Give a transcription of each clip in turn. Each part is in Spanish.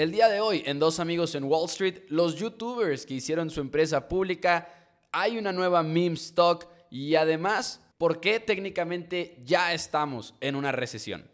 El día de hoy, en Dos Amigos en Wall Street, los youtubers que hicieron su empresa pública, hay una nueva meme stock y además, ¿por qué técnicamente ya estamos en una recesión?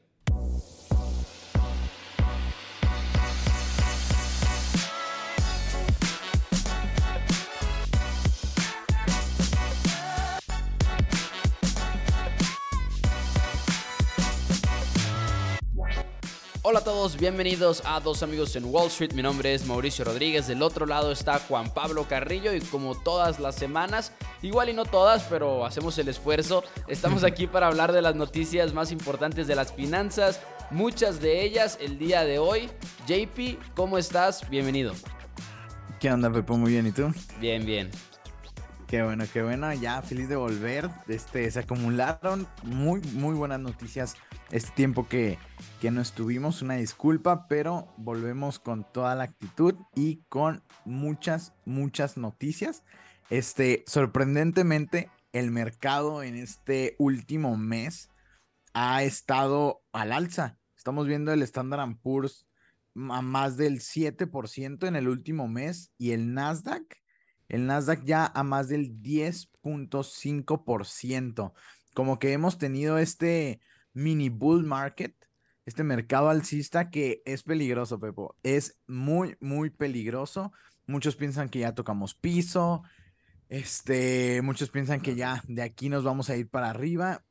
Hola a todos, bienvenidos a Dos Amigos en Wall Street. Mi nombre es Mauricio Rodríguez. Del otro lado está Juan Pablo Carrillo y como todas las semanas, igual y no todas, pero hacemos el esfuerzo, estamos aquí para hablar de las noticias más importantes de las finanzas, muchas de ellas el día de hoy. JP, ¿cómo estás? Bienvenido. ¿Qué onda, Pepo? Muy bien, ¿y tú? Bien, bien. Qué bueno, qué bueno. Ya feliz de volver. Este, se acumularon muy, muy buenas noticias este tiempo que, que no estuvimos. Una disculpa, pero volvemos con toda la actitud y con muchas, muchas noticias. Este, sorprendentemente, el mercado en este último mes ha estado al alza. Estamos viendo el Standard Poor's a más del 7% en el último mes y el Nasdaq, el Nasdaq ya a más del 10.5%. Como que hemos tenido este mini bull market, este mercado alcista que es peligroso, Pepo. Es muy, muy peligroso. Muchos piensan que ya tocamos piso. Este, muchos piensan que ya de aquí nos vamos a ir para arriba.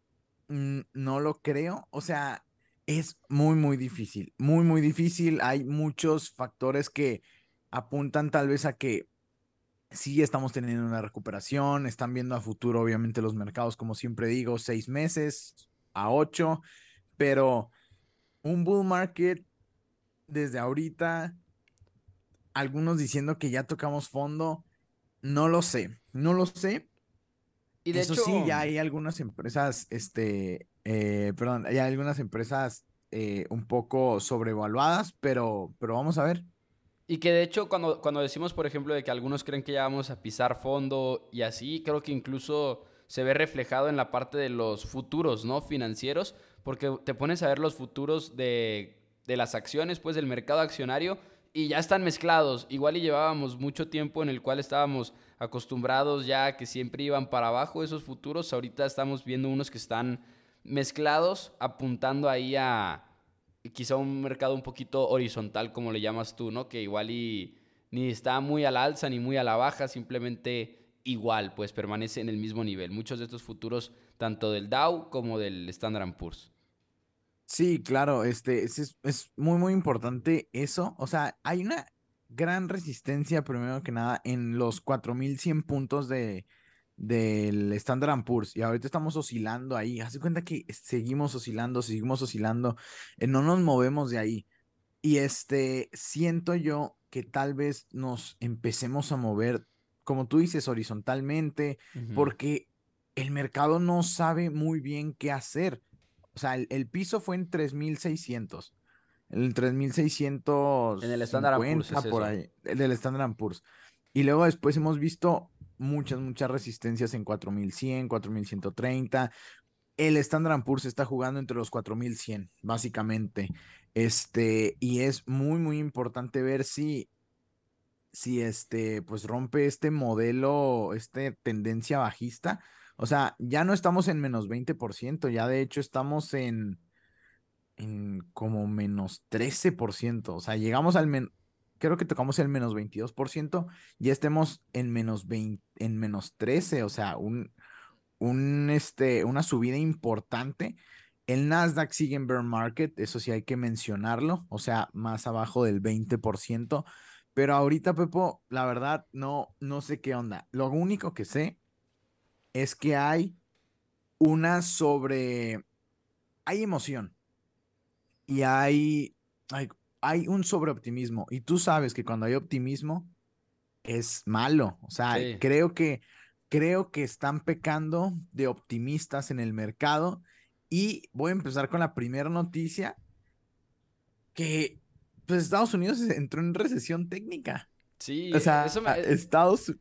Mm, no lo creo. O sea, es muy, muy difícil. Muy, muy difícil. Hay muchos factores que apuntan tal vez a que sí estamos teniendo una recuperación. Están viendo a futuro, obviamente, los mercados, como siempre digo, seis meses, a 8, pero un bull market desde ahorita, algunos diciendo que ya tocamos fondo, no lo sé, no lo sé. Y de Eso hecho... sí, ya hay algunas empresas, este, eh, perdón, hay algunas empresas eh, un poco sobrevaluadas, pero, pero vamos a ver. Y que de hecho cuando, cuando decimos, por ejemplo, de que algunos creen que ya vamos a pisar fondo y así, creo que incluso se ve reflejado en la parte de los futuros, ¿no? Financieros, porque te pones a ver los futuros de, de las acciones, pues del mercado accionario, y ya están mezclados. Igual y llevábamos mucho tiempo en el cual estábamos acostumbrados ya que siempre iban para abajo esos futuros. Ahorita estamos viendo unos que están mezclados, apuntando ahí a quizá un mercado un poquito horizontal, como le llamas tú, ¿no? Que igual y ni está muy a la alza ni muy a la baja, simplemente igual, pues permanece en el mismo nivel. Muchos de estos futuros, tanto del Dow como del Standard Poor's. Sí, claro, este es, es, muy, muy importante eso. O sea, hay una gran resistencia, primero que nada, en los 4100 puntos de, del Standard Poor's y ahorita estamos oscilando ahí. Haz cuenta que seguimos oscilando, seguimos oscilando, eh, no nos movemos de ahí. Y este, siento yo que tal vez nos empecemos a mover como tú dices, horizontalmente, porque el mercado no sabe muy bien qué hacer. O sea, el, piso fue en 3600. En 3600. En el Standard Poor's. por ahí. El del Standard Poor's. Y luego después hemos visto muchas, muchas resistencias en 4100, 4130. El Standard Poor's está jugando entre los 4100, básicamente. Este, y es muy, muy importante ver si si este, pues rompe este modelo, esta tendencia bajista. O sea, ya no estamos en menos 20%, ya de hecho estamos en, en como menos 13%. O sea, llegamos al menos, creo que tocamos el menos 22%, ya estemos en menos 20, en menos 13, o sea, un, un, este, una subida importante. El Nasdaq sigue en bear market, eso sí hay que mencionarlo, o sea, más abajo del 20%. Pero ahorita, Pepo, la verdad, no, no sé qué onda. Lo único que sé es que hay una sobre. Hay emoción. Y hay, hay, hay un sobreoptimismo. Y tú sabes que cuando hay optimismo es malo. O sea, creo que creo que están pecando de optimistas en el mercado. Y voy a empezar con la primera noticia que pues Estados Unidos entró en recesión técnica. Sí, o sea, eso me... Estados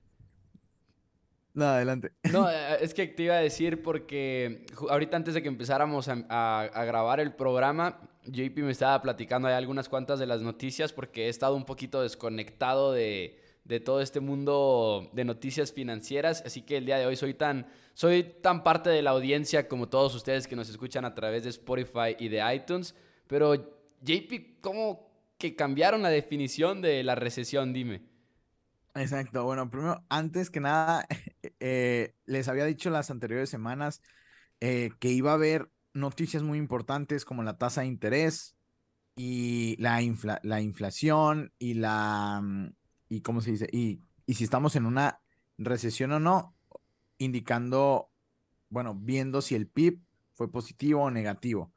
no, adelante. No, eh, es que te iba a decir porque ahorita antes de que empezáramos a, grabar el programa, JP me estaba platicando de algunas cuantas de las noticias porque he estado un poquito desconectado de, de todo este mundo de noticias financieras, así que el día de hoy soy tan, soy tan parte de la audiencia como todos ustedes que nos escuchan a través de Spotify y de iTunes, pero JP, ¿cómo que cambiaron la definición de la recesión? Dime. Exacto, bueno, primero, antes que nada, eh, les había dicho las anteriores semanas eh, que iba a haber noticias muy importantes como la tasa de interés y la, la inflación y la, mm, y cómo se dice, y, y si estamos en una recesión o no, indicando, bueno, viendo si el PIB fue positivo o negativo.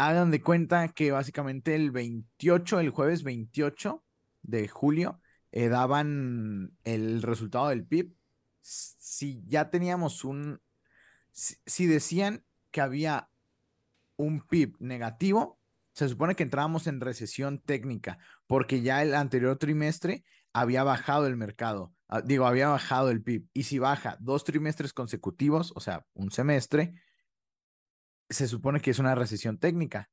Hagan de cuenta que básicamente el 28, el jueves 28 de julio, eh, daban el resultado del PIB. Si ya teníamos un, si, decían que había un PIB negativo, se supone que entrábamos en recesión técnica, porque ya el anterior trimestre había bajado el mercado, ah, digo, había bajado el PIB. Y si baja dos trimestres consecutivos, o sea, un semestre, se supone que es una recesión técnica.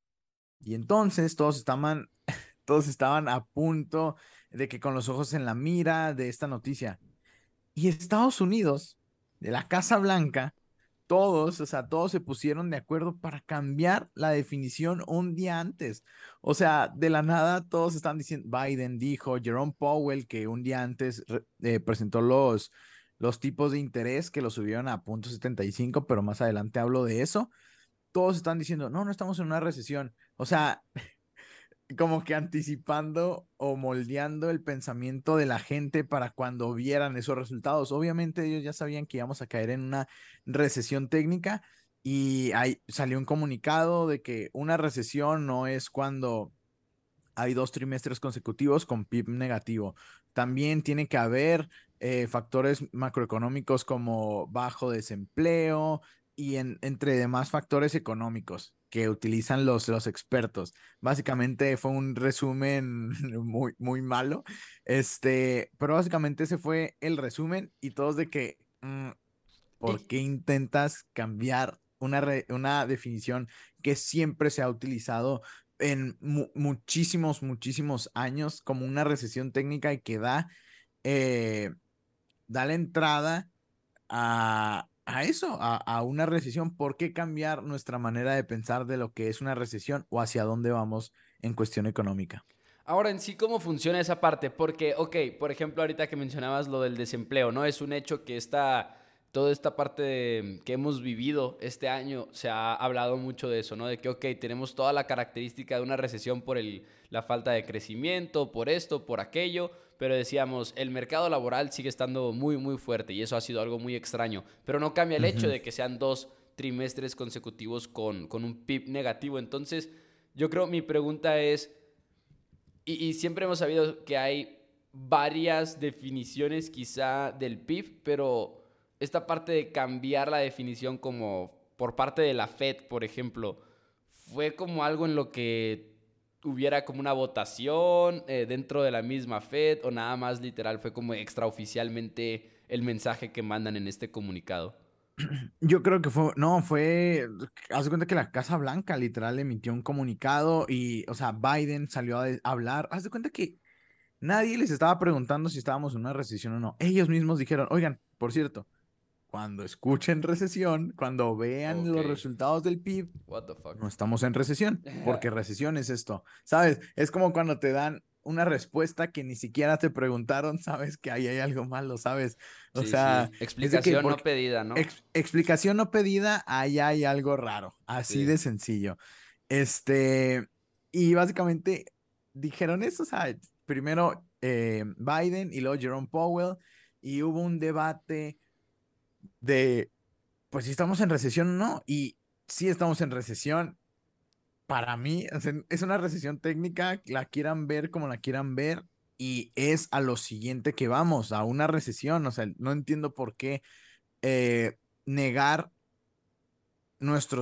Y entonces todos estaban, todos estaban a punto de que con los ojos en la mira de esta noticia. Y Estados Unidos, de la Casa Blanca, todos, o sea, todos se pusieron de acuerdo para cambiar la definición un día antes. O sea, de la nada todos están diciendo, Biden dijo, Jerome Powell, que un día antes eh, presentó los, los tipos de interés que lo subieron a punto 75, pero más adelante hablo de eso. Todos están diciendo, no, no estamos en una recesión. O sea, como que anticipando o moldeando el pensamiento de la gente para cuando vieran esos resultados. Obviamente ellos ya sabían que íbamos a caer en una recesión técnica y ahí salió un comunicado de que una recesión no es cuando hay dos trimestres consecutivos con PIB negativo. También tiene que haber eh, factores macroeconómicos como bajo desempleo y entre demás factores económicos que utilizan los, los expertos. Básicamente fue un resumen muy, muy malo, este, pero básicamente ese fue el resumen y todos de que, mm, ¿por qué intentas cambiar una, una definición que siempre se ha utilizado en muchísimos, muchísimos años como una recesión técnica y que da, eh, da la entrada a, a eso, a, una recesión. ¿Por qué cambiar nuestra manera de pensar de lo que es una recesión o hacia dónde vamos en cuestión económica? Ahora, en sí, ¿cómo funciona esa parte? Porque, ok, por ejemplo, ahorita que mencionabas lo del desempleo, ¿no? Es un hecho que esta, toda esta parte que hemos vivido este año, se ha hablado mucho de eso, ¿no? De que, ok, tenemos toda la característica de una recesión por la falta de crecimiento, por esto, por aquello, pero decíamos, el mercado laboral sigue estando muy, muy fuerte y eso ha sido algo muy extraño, pero no cambia el hecho de que sean dos trimestres consecutivos con, con un PIB negativo. Entonces, yo creo, mi pregunta es, y, siempre hemos sabido que hay varias definiciones quizá del PIB, pero esta parte de cambiar la definición como por parte de la Fed, por ejemplo, fue como algo en lo que hubiera como una votación eh, dentro de la misma Fed o nada más literal fue como extraoficialmente el mensaje que mandan en este comunicado? Yo creo que fue, no, fue, haz cuenta que la Casa Blanca literal emitió un comunicado y, o sea, Biden salió a, hablar, haz de cuenta que nadie les estaba preguntando si estábamos en una recesión o no. Ellos mismos dijeron, oigan, por cierto, cuando escuchen recesión, cuando vean los resultados del PIB, no estamos en recesión, porque recesión es esto, ¿sabes? Es como cuando te dan una respuesta que ni siquiera te preguntaron, sabes que ahí hay algo malo, ¿sabes? O sea, explicación no pedida, ¿no? explicación no pedida, ahí hay algo raro, así de sencillo. Este, y básicamente dijeron eso, o sea, primero eh, Biden y luego Jerome Powell, y hubo un debate de, pues si estamos en recesión o no, y si estamos en recesión, para mí es una recesión técnica, la quieran ver como la quieran ver, y es a lo siguiente que vamos, a una recesión, o sea, no entiendo por qué eh, negar nuestro,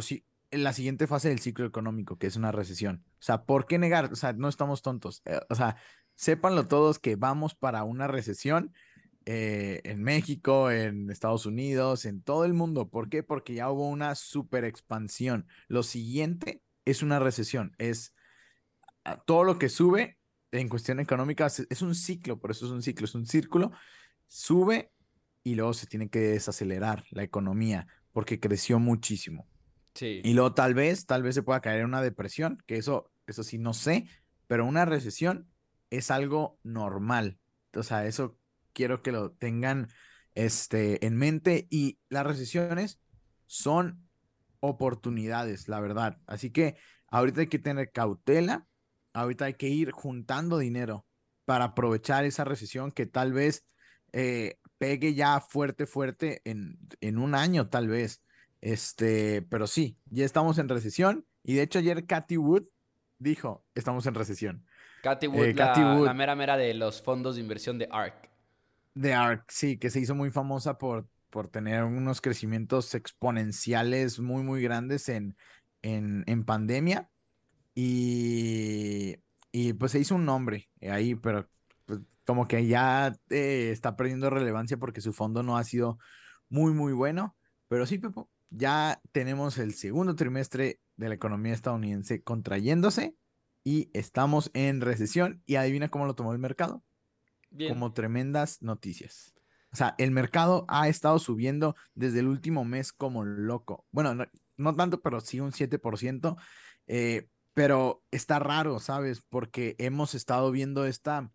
la siguiente fase del ciclo económico, que es una recesión. O sea, ¿por qué negar? O sea, no estamos tontos. Eh, o sea, sépanlo todos que vamos para una recesión eh, en México, en Estados Unidos, en todo el mundo. ¿Por qué? Porque ya hubo una super expansión. Lo siguiente es una recesión, es ah, todo lo que sube en cuestión económica es un ciclo, por eso es un ciclo, es un círculo, sube y luego se tiene que desacelerar la economía porque creció muchísimo. Sí. Y luego tal vez, tal vez se pueda caer en una depresión, que eso, eso sí no sé, pero una recesión es algo normal. O sea, eso quiero que lo tengan este, en mente y las recesiones son oportunidades, la verdad. Así que ahorita hay que tener cautela, ahorita hay que ir juntando dinero para aprovechar esa recesión que tal vez eh, pegue ya fuerte, fuerte en, en un año, tal vez. Este, pero sí, ya estamos en recesión. Y de hecho, ayer Cathy Wood dijo: Estamos en recesión. Cathy Wood, eh, la, la, mera mera de los fondos de inversión de ARK. De ARK, sí, que se hizo muy famosa por, por tener unos crecimientos exponenciales muy, muy grandes en, en, en pandemia. Y, y pues se hizo un nombre ahí, pero pues, como que ya eh, está perdiendo relevancia porque su fondo no ha sido muy, muy bueno. Pero sí, Pepo, ya tenemos el segundo trimestre de la economía estadounidense contrayéndose y estamos en recesión. Y adivina cómo lo tomó el mercado. Como tremendas noticias. O sea, el mercado ha estado subiendo desde el último mes como loco. Bueno, no, tanto, pero sí un 7%. Eh, pero está raro, ¿sabes? Porque hemos estado viendo esta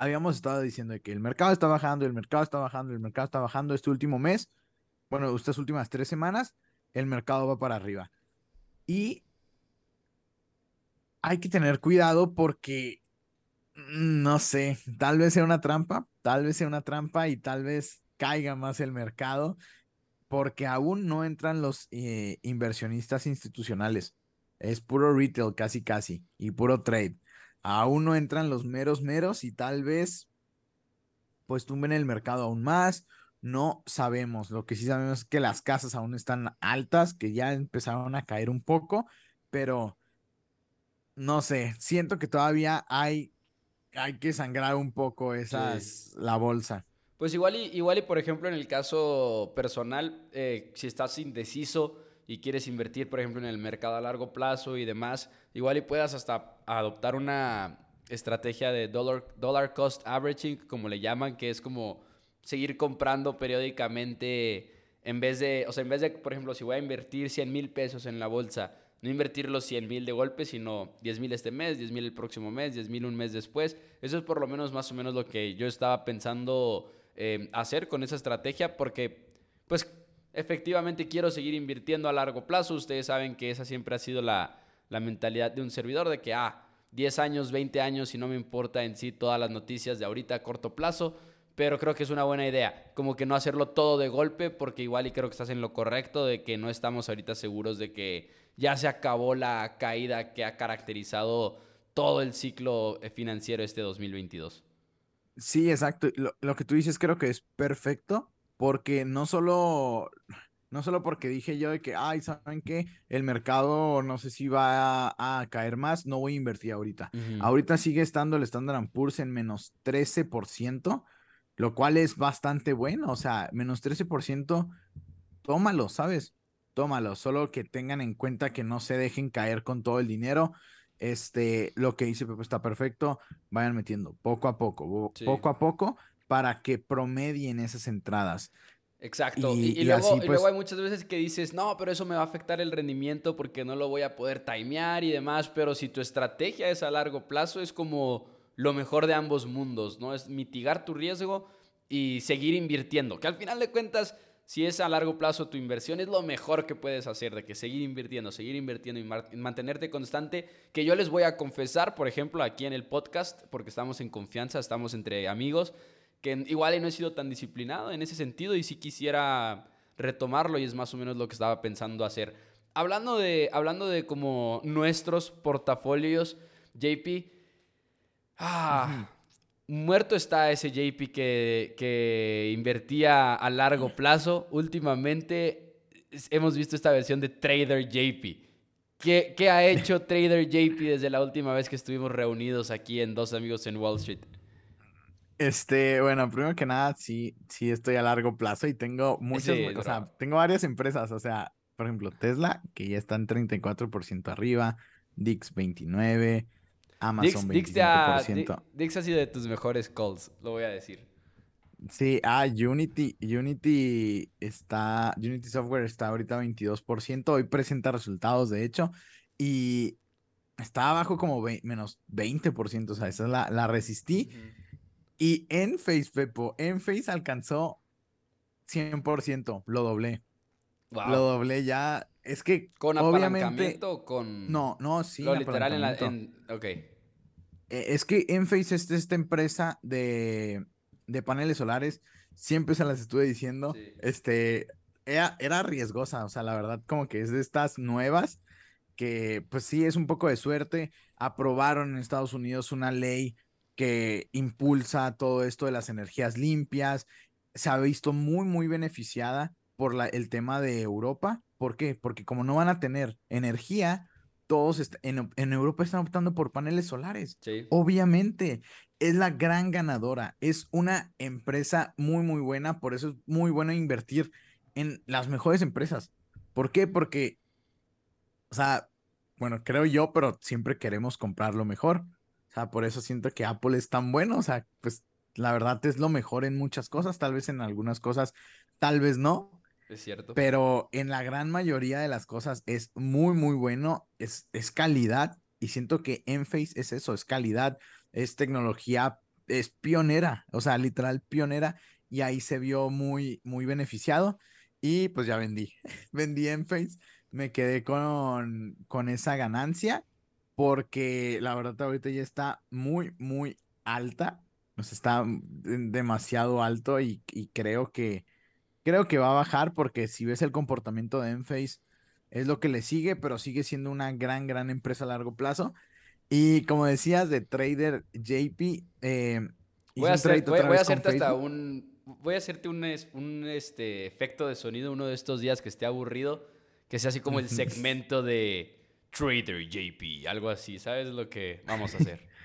habíamos estado diciendo que el mercado está bajando, el mercado está bajando, el mercado está bajando este último mes, bueno, estas últimas tres semanas, el mercado va para arriba. Y hay que tener cuidado porque, no sé, tal vez sea una trampa, tal vez sea una trampa y tal vez caiga más el mercado porque aún no entran los eh, inversionistas institucionales. Es puro retail casi casi y puro trade aún no entran los meros meros y tal vez pues tumben el mercado aún más. No sabemos. Lo que sí sabemos es que las casas aún están altas, que ya empezaron a caer un poco, pero no sé, siento que todavía hay, hay que sangrar un poco esas, la bolsa. Pues igual y, igual y, por ejemplo, en el caso personal, eh, si estás indeciso, y quieres invertir, por ejemplo, en el mercado a largo plazo y demás, igual y puedas hasta adoptar una estrategia de dollar, dollar cost averaging, como le llaman, que es como seguir comprando periódicamente en vez de, o sea, en vez de, por ejemplo, si voy a invertir 100 mil pesos en la bolsa, no invertir los 100 mil de golpe, sino 10 mil este mes, 10 mil el próximo mes, 10 mil un mes después. Eso es por lo menos más o menos lo que yo estaba pensando eh, hacer con esa estrategia, porque pues efectivamente quiero seguir invirtiendo a largo plazo. Ustedes saben que esa siempre ha sido la, mentalidad de un servidor, de que, ah, 10 años, 20 años y no me importa en sí todas las noticias de ahorita a corto plazo, pero creo que es una buena idea, como que no hacerlo todo de golpe, porque igual y creo que estás en lo correcto de que no estamos ahorita seguros de que ya se acabó la caída que ha caracterizado todo el ciclo eh, financiero este 2022. Sí, exacto. Lo, lo que tú dices creo que es perfecto porque no solo, no solo porque dije yo de que, ay, ¿saben qué? El mercado no sé si va a, caer más, no voy a invertir ahorita. Ahorita sigue estando el Standard Poor's en menos 13%, lo cual es bastante bueno, o sea, menos 13%, tómalo, ¿sabes? Tómalo, solo que tengan en cuenta que no se dejen caer con todo el dinero. Este, lo que dice Pepe está perfecto, vayan metiendo poco a poco, poco a poco, para que promedien esas entradas. Exacto. Y, luego, luego, pues hay muchas veces que dices, no, pero eso me va a afectar el rendimiento porque no lo voy a poder timear y demás. Pero si tu estrategia es a largo plazo, es como lo mejor de ambos mundos, ¿no? Es mitigar tu riesgo y seguir invirtiendo. Que al final de cuentas, si es a largo plazo tu inversión, es lo mejor que puedes hacer, de que seguir invirtiendo, seguir invirtiendo y mantenerte constante. Que yo les voy a confesar, por ejemplo, aquí en el podcast, porque estamos en confianza, estamos entre amigos que igual no he sido tan disciplinado en ese sentido y sí quisiera retomarlo y es más o menos lo que estaba pensando hacer. Hablando de, hablando de como nuestros portafolios, JP, ah, muerto está ese JP que, que invertía a largo plazo. Últimamente hemos visto esta versión de Trader JP. ¿Qué, ¿Qué, ha hecho Trader JP desde la última vez que estuvimos reunidos aquí en Dos Amigos en Wall Street? Este, bueno, primero que nada, sí, sí estoy a largo plazo y tengo muchas, o sea, tengo varias empresas, o sea, por ejemplo, Tesla, que ya está en 34% arriba, Dix 29%, Amazon Dix, 25%. Dix, ha sido de tus mejores calls, lo voy a decir. Sí, ah, Unity, Unity está, Unity Software está ahorita 22%, hoy presenta resultados, de hecho, y está abajo como menos 20%, o sea, esa es la, la resistí. Y en Face, Pepo, en Face alcanzó 100%, lo doblé. Lo doblé ya. Es que. ¿Con obviamente, o con.? No, no, sí. Lo literal en la. Ok. E, es que Enphase es esta empresa de, de paneles solares. Siempre se las estuve diciendo. Este. Era, era riesgosa. O sea, la verdad, como que es de estas nuevas. Que pues sí, es un poco de suerte. Aprobaron en Estados Unidos una ley que impulsa todo esto de las energías limpias. Se ha visto muy, muy beneficiada por la, el tema de Europa. ¿Por qué? Porque como no van a tener energía, todos en, en, Europa están optando por paneles solares. Obviamente, es la gran ganadora. Es una empresa muy, muy buena. Por eso es muy bueno invertir en las mejores empresas. ¿Por qué? Porque, o sea, bueno, creo yo, pero siempre queremos comprar lo mejor. O sea, por eso siento que Apple es tan bueno. O sea, pues la verdad es lo mejor en muchas cosas. Tal vez en algunas cosas, tal vez no. Es cierto. Pero en la gran mayoría de las cosas es muy, muy bueno. Es, es calidad. Y siento que Enphase es eso, es calidad, es tecnología, es pionera, o sea, literal pionera. Y ahí se vio muy, muy beneficiado. Y pues ya vendí. vendí Enphase. Me quedé con, con esa ganancia. Porque la verdad ahorita ya está muy, muy alta. O sea, está demasiado alto y, y creo que Creo que va a bajar porque si ves el comportamiento de Enphase, es lo que le sigue, pero sigue siendo una gran, gran empresa a largo plazo. Y como decías de trader JP, eh, voy, a hacerte hasta un, voy a hacerte un, un este, efecto de sonido uno de estos días que esté aburrido, que sea así como el segmento de Trader JP, algo así, ¿sabes lo que vamos a hacer?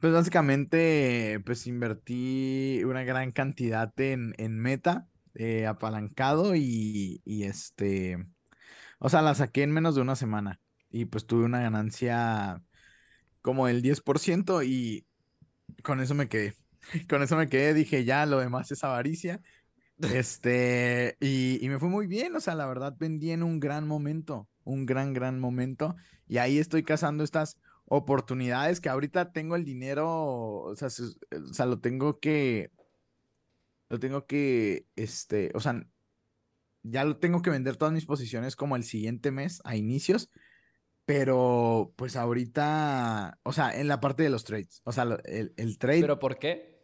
Pues básicamente, pues invertí una gran cantidad en, en Meta. Eh, apalancado y, este, o sea, la saqué en menos de una semana y pues tuve una ganancia como del 10% y con eso me quedé. Con eso me quedé, dije, ya, lo demás es avaricia. Este, y, y, me fue muy bien, o sea, la verdad vendí en un gran momento, un gran, gran momento. Y ahí estoy cazando estas oportunidades que ahorita tengo el dinero, o sea, o sea, lo tengo que lo tengo que, este, o sea, ya lo tengo que vender todas mis posiciones como el siguiente mes a inicios, pero pues ahorita, o sea, en la parte de los trades, o sea, el, el trade. ¿Pero por qué?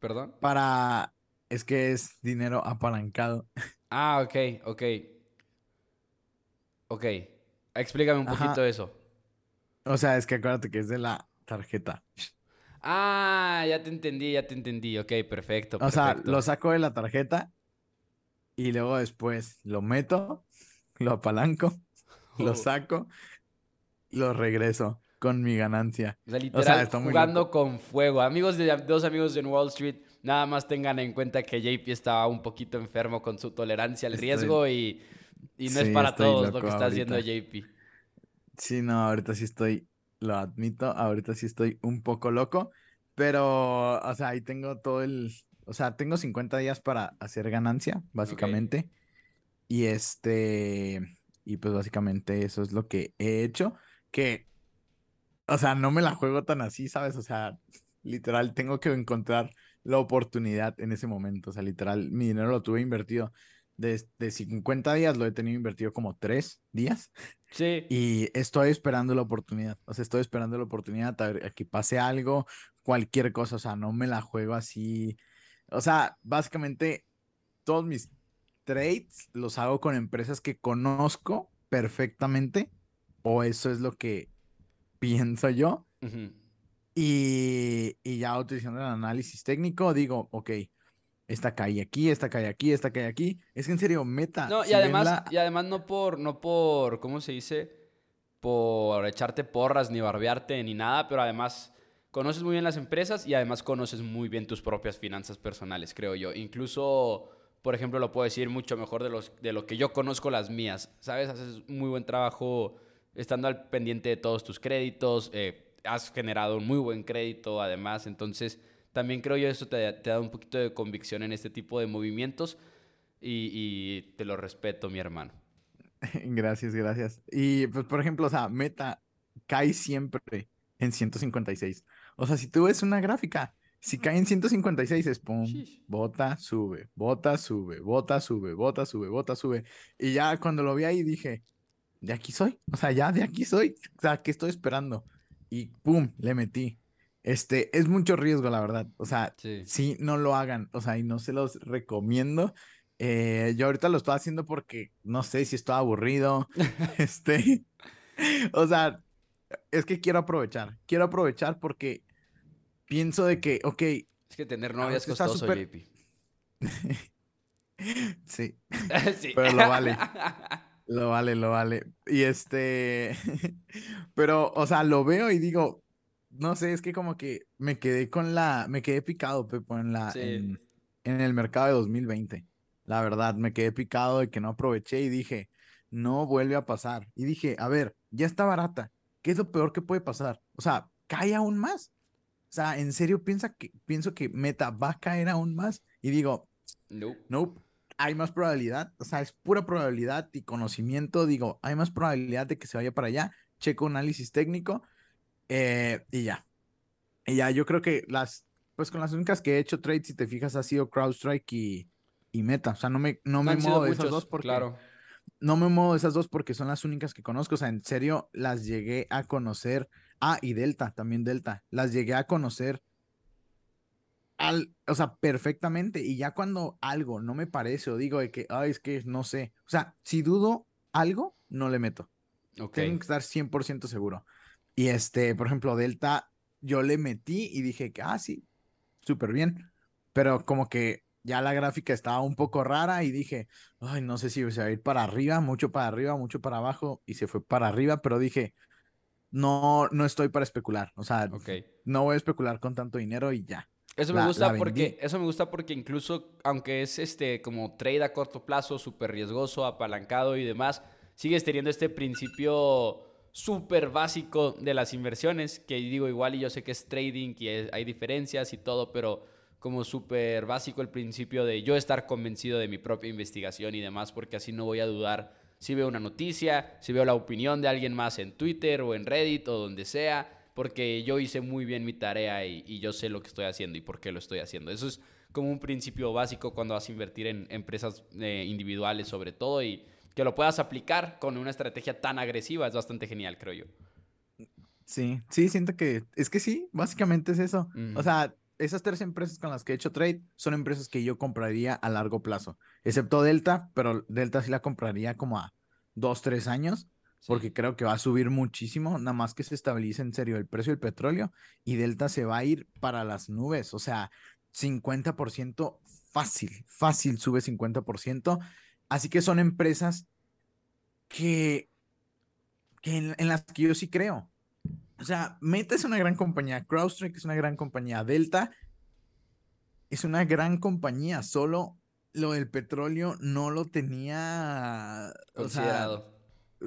Perdón. Para, es que es dinero apalancado. Ah, ok, ok. Ok, explícame un poquito eso. O sea, es que acuérdate que es de la tarjeta. Ah, ya te entendí, ya te entendí. Ok, perfecto. O sea, lo saco de la tarjeta y luego después lo meto, lo apalanco, lo saco, lo regreso con mi ganancia. O sea, literal, jugando con fuego. Amigos de dos amigos en Wall Street, nada más tengan en cuenta que JP estaba un poquito enfermo con su tolerancia al riesgo y, no es para todos lo que está haciendo JP. Sí, no, ahorita sí estoy lo admito, ahorita sí estoy un poco loco, pero, o sea, ahí tengo todo el, o sea, tengo 50 días para hacer ganancia, básicamente. Y este, y pues básicamente eso es lo que he hecho, que, o sea, no me la juego tan así, ¿sabes? O sea, literal, tengo que encontrar la oportunidad en ese momento, o sea, literal, mi dinero lo tuve invertido de, de 50 días lo he tenido invertido como 3 días. Sí. Y estoy esperando la oportunidad. O sea, estoy esperando la oportunidad a, que pase algo, cualquier cosa. O sea, no me la juego así. O sea, básicamente todos mis trades los hago con empresas que conozco perfectamente. O eso es lo que pienso yo. y, y ya utilizando el análisis técnico, digo, ok, esta cae aquí, esta cae aquí, esta cae aquí. Es que en serio, meta. No, y además, y además no por, no por, ¿cómo se dice? Por echarte porras, ni barbearte, ni nada, pero además conoces muy bien las empresas y además conoces muy bien tus propias finanzas personales, creo yo. Incluso por ejemplo, lo puedo decir mucho mejor de, los, de lo que yo conozco las mías, ¿sabes? Haces muy buen trabajo estando al pendiente de todos tus créditos, eh, has generado un muy buen crédito además, entonces también creo yo eso te, te da un poquito de convicción en este tipo de movimientos y, y te lo respeto, mi hermano. Gracias, gracias. Y pues, por ejemplo, o sea, Meta cae siempre en 156. O sea, si tú ves una gráfica, si cae en 156 es pum, bota, sube, bota, sube, bota, sube, bota, sube, bota, sube. Y ya cuando lo vi ahí dije, de aquí soy. O sea, ya de aquí soy. O sea, ¿qué estoy esperando? Y pum, le metí. Este, es mucho riesgo, la verdad. O sea, sí. no lo hagan. O sea, y no se los recomiendo. Eh, yo ahorita lo estoy haciendo porque no sé si estoy aburrido. este, o sea, es que quiero aprovechar. Quiero aprovechar porque pienso de que, ok. Es que tener novia es costoso, JP. sí. sí. Pero lo vale. Lo vale, lo vale. Y este, pero, o sea, lo veo y digo, no sé, es que como que me quedé con la, me quedé picado, Pepo, en la, en, en, el mercado de 2020. La verdad, me quedé picado de que no aproveché y dije, no vuelve a pasar. Y dije, a ver, ya está barata. ¿Qué es lo peor que puede pasar? O sea, cae aún más. O sea, en serio piensa que, pienso que Meta va a caer aún más. Y digo, no, nope hay más probabilidad, o sea, es pura probabilidad y conocimiento, digo, hay más probabilidad de que se vaya para allá, checo análisis técnico eh, y ya. Y ya, yo creo que las, pues con las únicas que he hecho trades, si te fijas, ha sido CrowdStrike y, y Meta, o sea, no me, no, me muevo de esas dos porque... Claro. No me muevo de esas dos porque son las únicas que conozco, o sea, en serio, las llegué a conocer. Ah, y Delta, también Delta, las llegué a conocer al, o sea, perfectamente. Y ya cuando algo no me parece o digo de que, ay, es que no sé. O sea, si dudo algo, no le meto. Okay. Tengo que estar 100% seguro. Y este, por ejemplo, Delta, yo le metí y dije que, ah, sí, súper bien. Pero como que ya la gráfica estaba un poco rara y dije, ay, no sé si se va a ir para arriba, mucho para arriba, mucho para abajo. Y se fue para arriba, pero dije, no, no estoy para especular. O sea, no voy a especular con tanto dinero y ya. Eso me gusta porque eso me gusta porque incluso aunque es este como trade a corto plazo, súper riesgoso, apalancado y demás, sigues teniendo este principio súper básico de las inversiones, que digo igual y yo sé que es trading y hay diferencias y todo, pero como súper básico el principio de yo estar convencido de mi propia investigación y demás, porque así no voy a dudar si veo una noticia, si veo la opinión de alguien más en Twitter o en Reddit o donde sea, porque yo hice muy bien mi tarea y, yo sé lo que estoy haciendo y por qué lo estoy haciendo. Eso es como un principio básico cuando vas a invertir en empresas eh, individuales sobre todo y que lo puedas aplicar con una estrategia tan agresiva es bastante genial, creo yo. Sí, sí, siento que es que sí, básicamente es eso. O sea, esas tres empresas con las que he hecho trade son empresas que yo compraría a largo plazo, excepto Delta, pero Delta sí la compraría como a dos, tres años porque creo que va a subir muchísimo, nada más que se estabilice en serio el precio del petróleo y Delta se va a ir para las nubes, o sea, 50% fácil, fácil sube 50%, así que son empresas que, que en, las que yo sí creo. O sea, Meta es una gran compañía, CrowdStrike es una gran compañía, Delta es una gran compañía, solo lo del petróleo no lo tenía considerado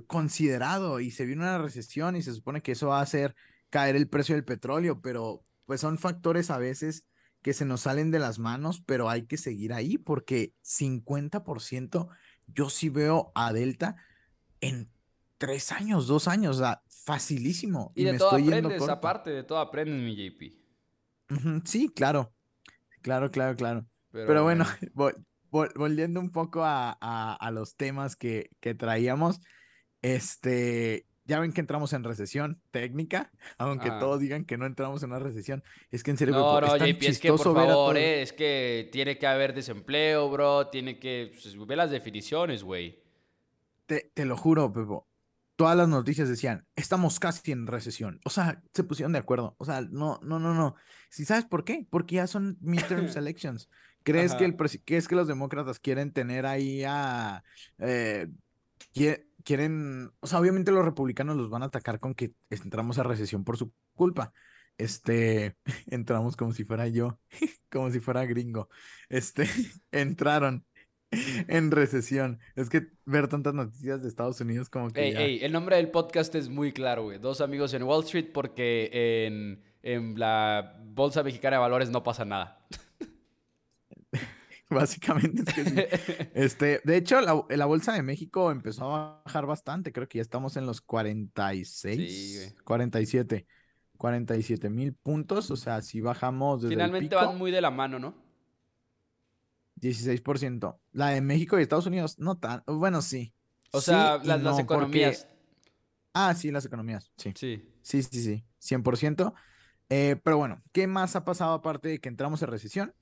considerado y se viene una recesión y se supone que eso va a hacer caer el precio del petróleo, pero pues son factores a veces que se nos salen de las manos, pero hay que seguir ahí porque 50% yo sí veo a Delta en tres años, dos años, o sea, facilísimo. Y, de todo aprendes, aparte de todo aprendes, mi JP. sí, claro, claro, claro, claro. Pero, bueno, volviendo un poco a, a, los temas que, que traíamos, este, ya ven que entramos en recesión técnica, aunque ah. todos digan que no entramos en una recesión. Es que en serio, no, no, es, es que por favor, eh, es que tiene que haber desempleo, bro, tiene que pues, ve las definiciones, güey. Te, te, lo juro, Pepo. Todas las noticias decían, estamos casi en recesión. O sea, se pusieron de acuerdo. O sea, no, no, no, no. Si sabes por qué? Porque ya son midterm elections. ¿Crees que, el, ¿Crees que los demócratas quieren tener ahí a... Eh, quieren, o sea, obviamente los republicanos los van a atacar con que entramos a recesión por su culpa. Este, entramos como si fuera yo, como si fuera gringo. Este, entraron en recesión. Es que ver tantas noticias de Estados Unidos como que. Ey, ya- ey, el nombre del podcast es muy claro, güey. Dos amigos en Wall Street porque en, en la Bolsa Mexicana de Valores no pasa nada. Básicamente es que sí. Este, de hecho, la, la Bolsa de México empezó a bajar bastante. Creo que ya estamos en los 46, Sí, güey. 47, 47 mil puntos. O sea, si bajamos desde Finalmente el pico, van muy de la mano, ¿no? 16%. La de México y Estados Unidos, no tan. Bueno, sí. O sea, las, las porque- economías. Ah, sí, las economías, sí. Sí. Sí, sí, sí, 100%. Eh, pero bueno, ¿qué más ha pasado aparte de que entramos en recesión?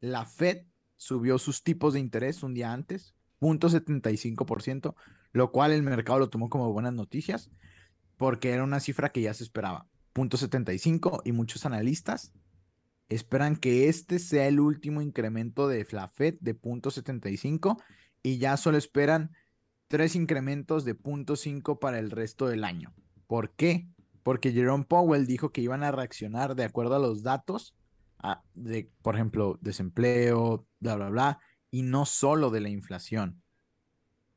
La Fed subió sus tipos de interés un día antes, 0.75%, lo cual el mercado lo tomó como buenas noticias, porque era una cifra que ya se esperaba. 0.75 y muchos analistas esperan que este sea el último incremento de la Fed de 0.75 y ya solo esperan tres incrementos de 0.5 para el resto del año. ¿Por qué? Porque Jerome Powell dijo que iban a reaccionar de acuerdo a los datos de, por ejemplo, desempleo, bla, bla, bla, y no solo de la inflación.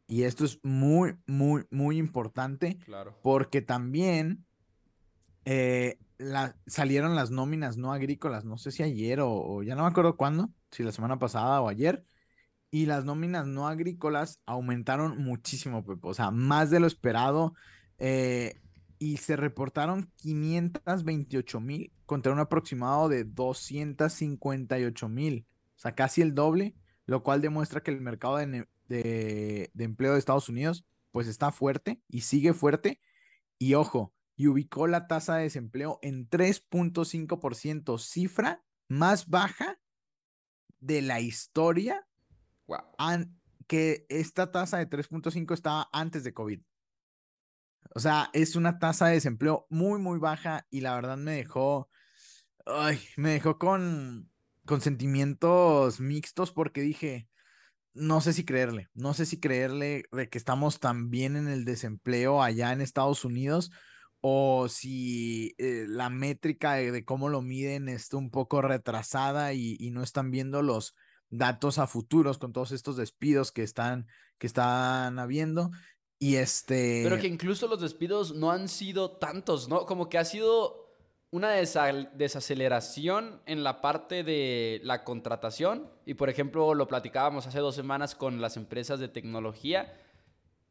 Y esto es muy, muy, muy importante Claro. porque también eh, la- salieron las nóminas no agrícolas, no sé si ayer o, o ya no me acuerdo cuándo, si la semana pasada o ayer, y las nóminas no agrícolas aumentaron muchísimo, Pepe, o sea, más de lo esperado, eh, y se reportaron 528 mil contra un aproximado de 258 mil, o sea, casi el doble, lo cual demuestra que el mercado de, ne- de- de empleo de Estados Unidos pues está fuerte y sigue fuerte, y ojo, y ubicó la tasa de desempleo en 3.5%, cifra más baja de la historia Wow. que esta tasa de 3.5 estaba antes de COVID. O sea, es una tasa de desempleo muy, muy baja y la verdad me dejó, ay, me dejó con, con sentimientos mixtos porque dije, no sé si creerle, no sé si creerle de que estamos tan bien en el desempleo allá en Estados Unidos o si eh, la métrica de, cómo lo miden está un poco retrasada y, y no están viendo los datos a futuros con todos estos despidos que están, que están habiendo. Este... Pero que incluso los despidos no han sido tantos, ¿no? Como que ha sido una desa- desaceleración en la parte de la contratación. Y por ejemplo, lo platicábamos hace dos semanas con las empresas de tecnología.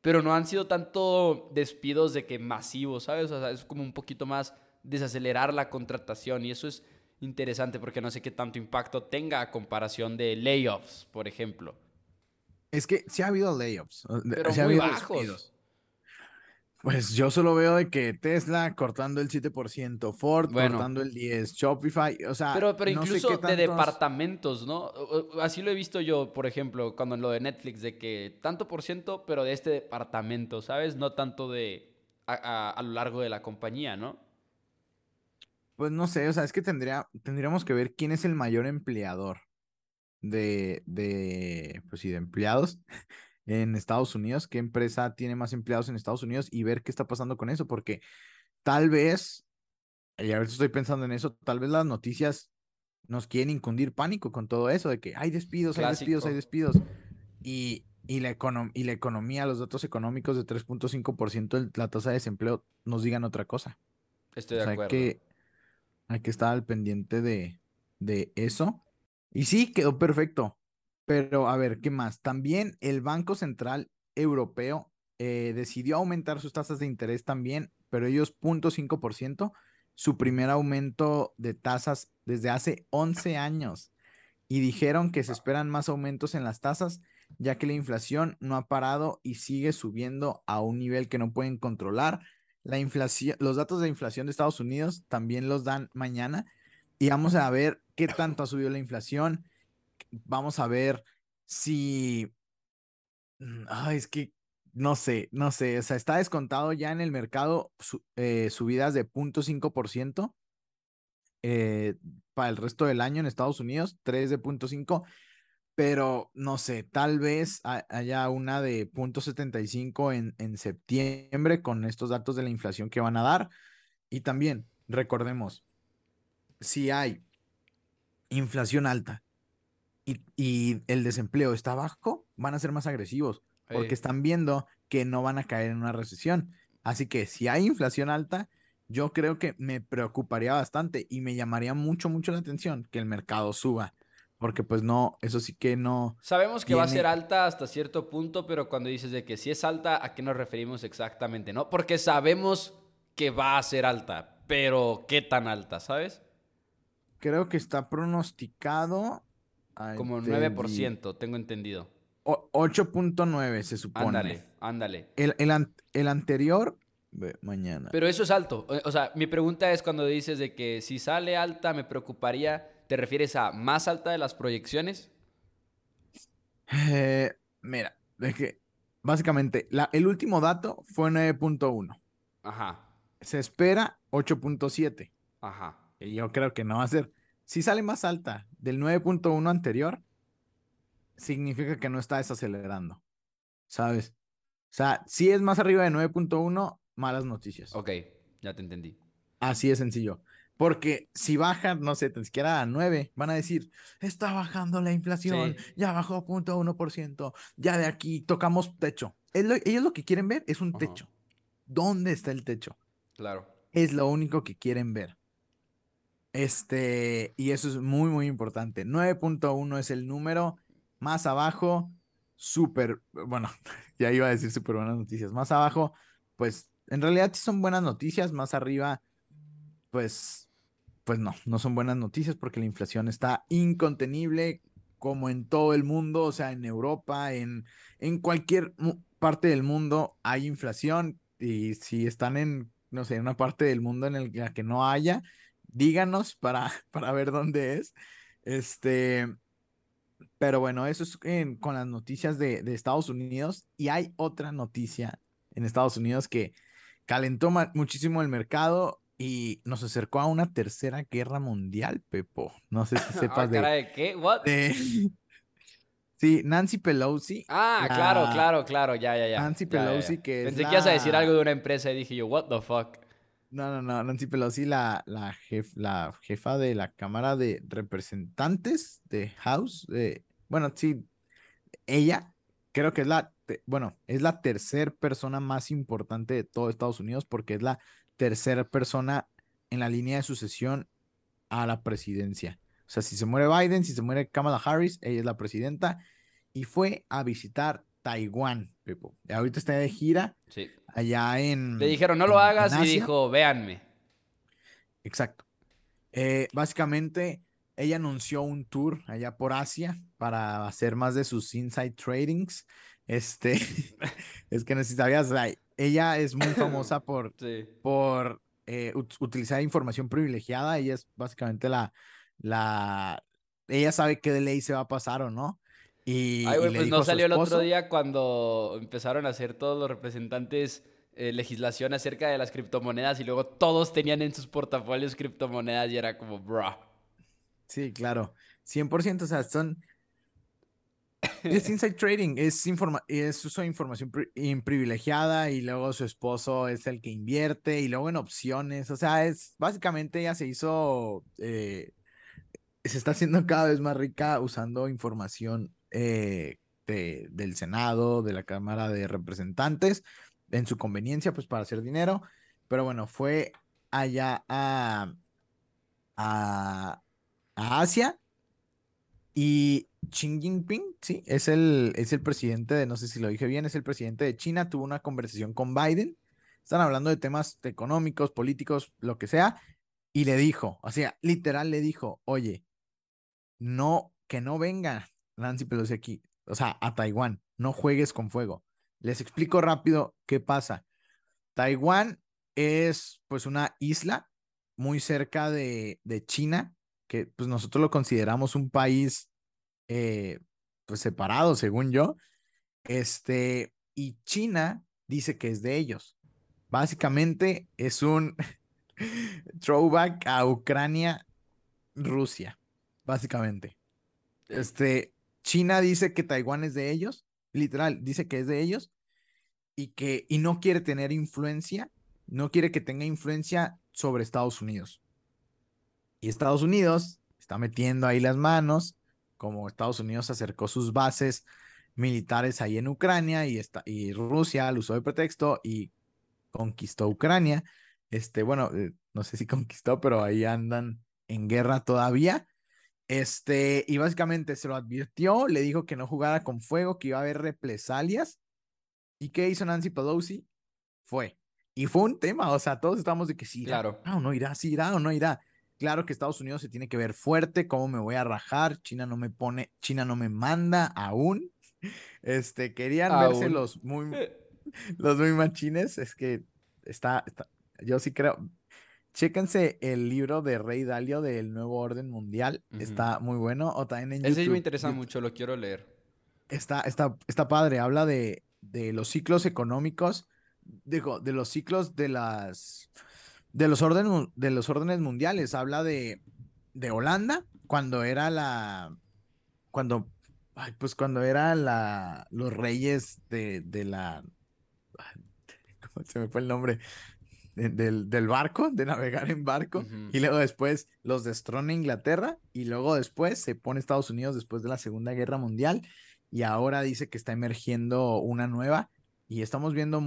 Pero no han sido tanto despidos de que masivos, ¿sabes? O sea, es como un poquito más desacelerar la contratación. Y eso es interesante porque no sé qué tanto impacto tenga a comparación de layoffs, por ejemplo. Es que sí ha habido layoffs. Pero sí ha muy habido bajos. despidos. Pues yo solo veo de que Tesla cortando el 7%, Ford Bueno. cortando el 10%, Shopify, o sea, Pero, pero no sé incluso de departamentos, ¿no? Así lo he visto yo, por ejemplo, cuando en lo de Netflix, de que tanto por ciento, pero de este departamento, ¿sabes? No tanto de a, a- a lo largo de la compañía, ¿no? Pues no sé, o sea, es que tendría, tendríamos que ver quién es el mayor empleador de, de, pues sí, de empleados en Estados Unidos, qué empresa tiene más empleados en Estados Unidos y ver qué está pasando con eso, porque tal vez, y ahorita estoy pensando en eso, tal vez las noticias nos quieren infundir pánico con todo eso, de que hay despidos, hay despidos, hay despidos, y, y, la y la economía, los datos económicos de 3.5% de la tasa de desempleo nos digan otra cosa. Estoy O de sea, hay acuerdo. que, hay que estar al pendiente de, de eso. Y sí, quedó perfecto. Pero a ver, ¿qué más? También el Banco Central Europeo eh, decidió aumentar sus tasas de interés también, pero ellos 0.5%, su primer aumento de tasas desde hace 11 años. Y dijeron que se esperan más aumentos en las tasas, ya que la inflación no ha parado y sigue subiendo a un nivel que no pueden controlar. La inflación, los datos de inflación de Estados Unidos también los dan mañana y vamos a ver qué tanto ha subido la inflación. Vamos a ver si, mm, ay, es que no sé, no sé, o sea, está descontado ya en el mercado su- eh, subidas de 0.5% eh, para el resto del año en Estados Unidos, 3 de 0.5, pero no sé, tal vez ha- haya una de 0.75 en, en septiembre con estos datos de la inflación que van a dar. Y también, recordemos, si hay inflación alta y, y el desempleo está bajo, van a ser más agresivos porque están viendo que no van a caer en una recesión. Así que si hay inflación alta, yo creo que me preocuparía bastante y me llamaría mucho, mucho la atención que el mercado suba. Porque pues no, eso sí que no. Sabemos que va a ser alta hasta cierto punto, pero cuando dices de que si es alta, ¿a qué nos referimos exactamente? ¿No? Porque sabemos que va a ser alta, pero ¿qué tan alta, sabes? Creo que está pronosticado. Como te 9%, tengo entendido. di- o- 8.9 se supone. Ándale, ándale. El, el, an- el anterior, mañana. Pero eso es alto. O- O sea, mi pregunta es cuando dices de que si sale alta me preocuparía, ¿te refieres a más alta de las proyecciones? Eh, mira, es que básicamente la- el último dato fue 9.1. Ajá, Se espera 8.7. ajá. Yo creo que no va a ser. Si sale más alta del 9.1 anterior, significa que no está desacelerando. ¿Sabes? O sea, si es más arriba de 9.1, malas noticias. Ok, ya te entendí. Así de sencillo. Porque si baja, no sé, tan siquiera a 9, van a decir, está bajando la inflación, Sí. ya bajó 0.1%, ya de aquí tocamos techo. Ellos lo que quieren ver es un Ajá. techo. ¿Dónde está el techo? Claro. Es lo único que quieren ver. Este, y eso es muy, muy importante. 9.1 es el número más abajo, súper, bueno, ya iba a decir súper buenas noticias. Más abajo, pues en realidad sí son buenas noticias. Más arriba, pues, pues no, no son buenas noticias porque la inflación está incontenible como en todo el mundo, o sea, en Europa, en, en cualquier parte del mundo hay inflación y si están en, no sé, en una parte del mundo en la que no haya, díganos para, para ver dónde es. Este, pero bueno, eso es en- con las noticias de, de Estados Unidos y hay otra noticia en Estados Unidos que calentó muchísimo el mercado y nos acercó a una tercera guerra mundial, Pepo. No sé si Ah, sepas de, caray, ¿qué? What? de- Sí, Nancy Pelosi. Ah, claro, la- claro, claro, ya, ya, ya. Nancy ya, ya, ya. Pelosi, que es Pensé que ibas a decir algo de una empresa y dije yo, what the fuck. No, no, no, Nancy Pelosi, la, la, la jefa de la Cámara de Representantes de House, de, bueno, sí, ella creo que es la, bueno, es la tercera persona más importante de todo Estados Unidos porque es la tercera persona en la línea de sucesión a la presidencia. O sea, si se muere Biden, si se muere Kamala Harris, ella es la presidenta y fue a visitar Taiwán, Pepo. Ahorita está de gira Sí. allá en... Le dijeron, no lo hagas y dijo, véanme. Exacto. Eh, básicamente, ella anunció un tour allá por Asia para hacer más de sus inside tradings. Este, es que sea, ella es muy famosa por, Sí. por eh, ut- utilizar información privilegiada. Ella es básicamente la, la, ella sabe qué ley se va a pasar o no. Y, Ay, pues no salió el otro día cuando empezaron a hacer todos los representantes eh, legislación acerca de las criptomonedas y luego todos tenían en sus portafolios criptomonedas y era como, bro. Sí, claro. 100%, o sea, son... Es inside trading, es, informa es uso de información pri- privilegiada y luego su esposo es el que invierte y luego en opciones, o sea, es básicamente ella se hizo, eh, se está haciendo cada vez más rica usando información eh, de- del Senado, de la Cámara de Representantes, en su conveniencia, pues para hacer dinero, pero bueno, fue allá a, a, Asia y Xi Jinping, sí, es el, es el presidente de, no sé si lo dije bien, es el presidente de China, tuvo una conversación con Biden, están hablando de temas económicos, políticos, lo que sea, y le dijo, o sea, literal le dijo, oye, no, que no venga Nancy Pelosi aquí, o sea, a Taiwán, no juegues con fuego. Les explico rápido qué pasa. Taiwán es pues una isla muy cerca de, China, que pues nosotros lo consideramos un país eh, pues separado, según yo. Este, y China dice que es de ellos. Básicamente es un throwback a Ucrania, Rusia, básicamente. Este, China dice que Taiwán es de ellos, literal, dice que es de ellos y que y no quiere tener influencia, no quiere que tenga influencia sobre Estados Unidos. Y Estados Unidos está metiendo ahí las manos, como Estados Unidos acercó sus bases militares ahí en Ucrania y, está, y Rusia lo usó de pretexto y conquistó Ucrania. Este, bueno, eh, no sé si conquistó, pero ahí andan en guerra todavía. Este, y básicamente se lo advirtió, le dijo que no jugara con fuego, que iba a haber represalias. ¿Y qué hizo Nancy Pelosi? Fue. Y fue un tema, o sea, todos estamos de que sí, claro. o no irá, sí irá o no irá. Claro que Estados Unidos se tiene que ver fuerte, cómo me voy a rajar, China no me pone, China no me manda aún. Este, querían verse los muy, los muy machines, es que está, yo sí creo, chéquense el libro de Rey Dalio del Nuevo Orden Mundial, está muy bueno, o también en Ese me interesa mucho, lo quiero leer. Está, está, está padre, habla de, de los ciclos económicos, digo, de los ciclos de las, de los órdenes, de los órdenes mundiales, habla de, de Holanda, cuando era la, cuando, pues cuando era la, los reyes de, de la, ¿cómo se me fue el nombre? Del, del, barco, de navegar en barco, y luego después los destrona Inglaterra, y luego después se pone Estados Unidos después de la Segunda Guerra Mundial, y ahora dice que está emergiendo una nueva, y estamos viendo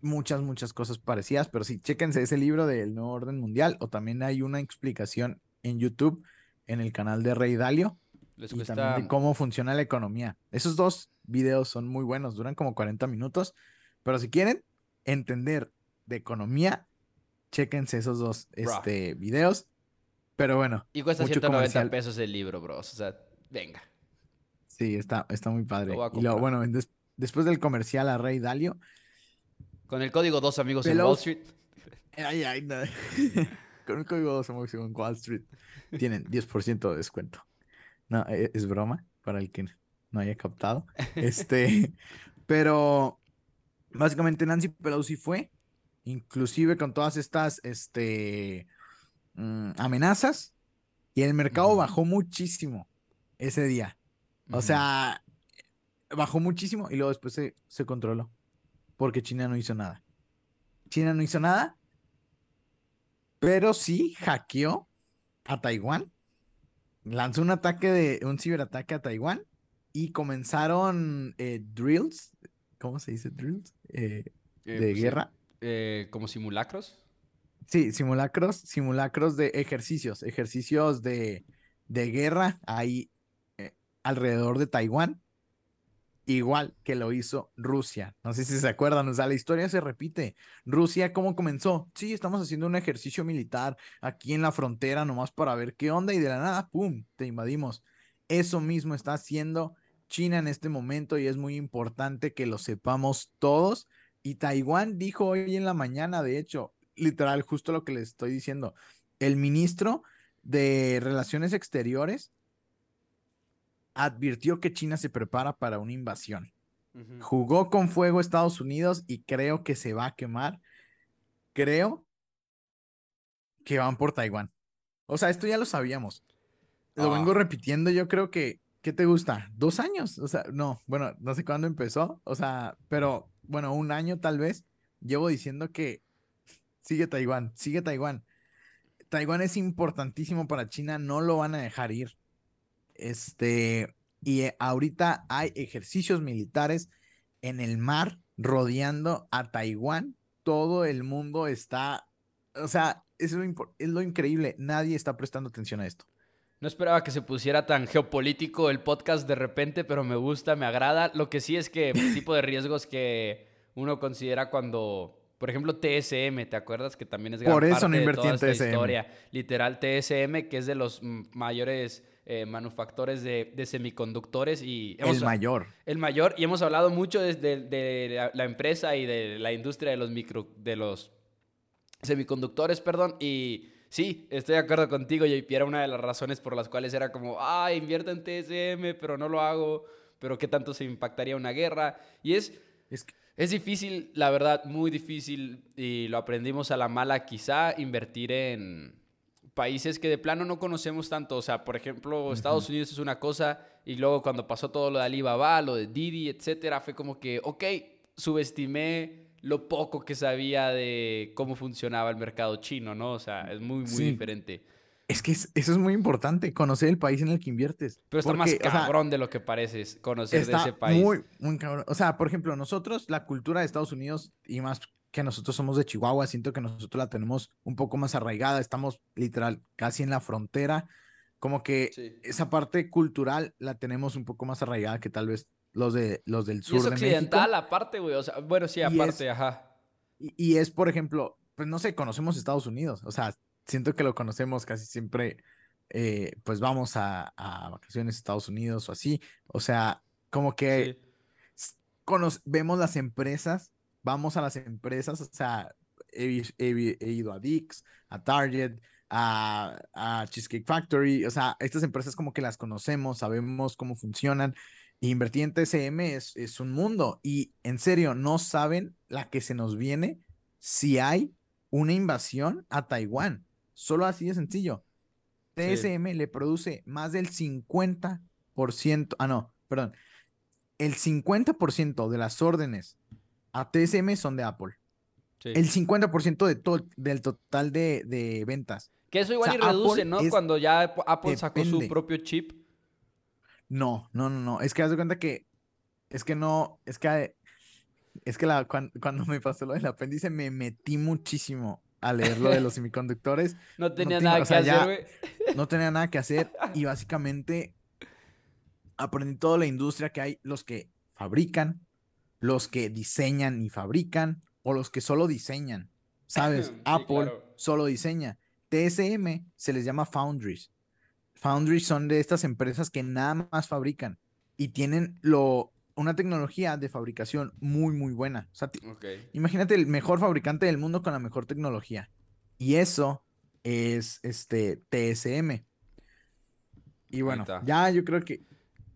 muchas, muchas cosas parecidas, pero sí, chéquense ese libro del Nuevo Orden Mundial, o también hay una explicación en YouTube, en el canal de Rey Dalio, y también de cómo funciona la economía. Esos dos videos son muy buenos, duran como 40 minutos, pero si quieren entender de economía, chéquense esos dos este, videos. Pero bueno. Y cuesta 190 pesos el libro, bros. O sea, venga. Sí, está, está muy padre. y bueno, después del comercial a Rey Dalio. Con el código dos amigos en Wall Street. Ay, ay, no. Con el código dos amigos en Wall Street tienen 10% de descuento. No, e, es broma para el que no haya captado. Este, pero básicamente Nancy Pelosi fue inclusive con todas estas este, mm, amenazas, y el mercado bajó muchísimo ese día. O sea, bajó muchísimo y luego después se, se controló, porque China no hizo nada. China no hizo nada, pero sí hackeó a Taiwán, lanzó un ataque de un ciberataque a Taiwán y comenzaron eh, drills, ¿cómo se dice drills? Eh, eh, de pues guerra. Eh, como simulacros. Sí, simulacros, simulacros de ejercicios, ejercicios de, de guerra ahí eh, alrededor de Taiwán, igual que lo hizo Rusia. No sé si se acuerdan, o sea, la historia se repite. Rusia, ¿cómo comenzó? Sí, estamos haciendo un ejercicio militar aquí en la frontera nomás para ver qué onda y de la nada, ¡pum!, te invadimos. Eso mismo está haciendo China en este momento y es muy importante que lo sepamos todos y Taiwán dijo hoy en la mañana, de hecho, literal, justo lo que les estoy diciendo, el ministro de Relaciones Exteriores advirtió que China se prepara para una invasión. Jugó con fuego Estados Unidos y creo que se va a quemar. Creo que van por Taiwán. O sea, esto ya lo sabíamos. Lo vengo ah. repitiendo, yo creo que, ¿qué te gusta? ¿Dos años? O sea, no, bueno, no sé cuándo empezó, o sea, pero bueno, un año tal vez, llevo diciendo que sigue Taiwán, sigue Taiwán. Taiwán es importantísimo para China, no lo van a dejar ir. Este, y eh, ahorita hay ejercicios militares en el mar rodeando a Taiwán. Todo el mundo está, o sea, es lo, es lo increíble, nadie está prestando atención a esto. No esperaba que se pusiera tan geopolítico el podcast de repente, pero me gusta, me agrada. Lo que sí es que el tipo de riesgos que uno considera cuando, por ejemplo, TSM, ¿te acuerdas que también es gran por eso no invertí en TSM. historia? Literal TSM, que es de los mayores eh, manufactores de, semiconductores y el mayor. El mayor y hemos hablado mucho desde de, la, empresa y de la industria de los micro de los semiconductores, perdón, y Sí, estoy de acuerdo contigo, JP. Era una de las razones por las cuales era como, ah, invierto en TSM, pero no lo hago. Pero qué tanto se impactaría una guerra. Y es, es, es difícil, la verdad, muy difícil. Y lo aprendimos a la mala, quizá, invertir en países que de plano no conocemos tanto. O sea, por ejemplo, Estados Unidos es una cosa. Y luego cuando pasó todo lo de Alibaba, lo de Didi, etcétera, fue como que, ok, subestimé lo poco que sabía de cómo funcionaba el mercado chino, ¿no? O sea, es muy, muy diferente. Es que eso es muy importante, conocer el país en el que inviertes. Pero está más cabrón de lo que pareces conocer de ese país. Muy, muy cabrón. O sea, por ejemplo, nosotros, la cultura de Estados Unidos, y más que nosotros somos de Chihuahua, siento que nosotros la tenemos un poco más arraigada, estamos literal casi en la frontera. Como que esa parte cultural la tenemos un poco más arraigada que tal vez los, de, los del sur. Y es occidental aparte, güey. O sea, bueno, sí, aparte, ajá. Y, y es, por ejemplo, pues no sé, conocemos Estados Unidos. O sea, siento que lo conocemos casi siempre, eh, pues vamos a, vacaciones a Estados Unidos o así. O sea, como que vemos las empresas, vamos a las empresas, o sea, he, ido a Dix, a Target, a, a, Cheesecake Factory, o sea, estas empresas como que las conocemos, sabemos cómo funcionan. Invertir en TCM es, es un mundo y en serio, no saben la que se nos viene si hay una invasión a Taiwán. Solo así de sencillo. TSM le produce más del 50%, ah, no, perdón, el 50% de las órdenes a TSM son de Apple. El 50% de del total de, ventas. Que eso igual y reduce, ¿no? Cuando ya Apple sacó su propio chip. No, no, no, no. Es que haz de cuenta que. Es que no. Es que. Es que la, cuando, cuando me pasó lo del apéndice me metí muchísimo a leer lo de los semiconductores. No tenía nada que hacer, güey. No tenía nada que hacer y básicamente aprendí toda la industria que hay, los que fabrican, los que diseñan y fabrican o los que solo diseñan. ¿Sabes? Apple solo diseña. TSM se les llama foundries. Foundries son de estas empresas que nada más fabrican y tienen lo una tecnología de fabricación muy, muy buena. O sea, imagínate el mejor fabricante del mundo con la mejor tecnología. Y eso es este TSM. Y bueno, ya yo creo que.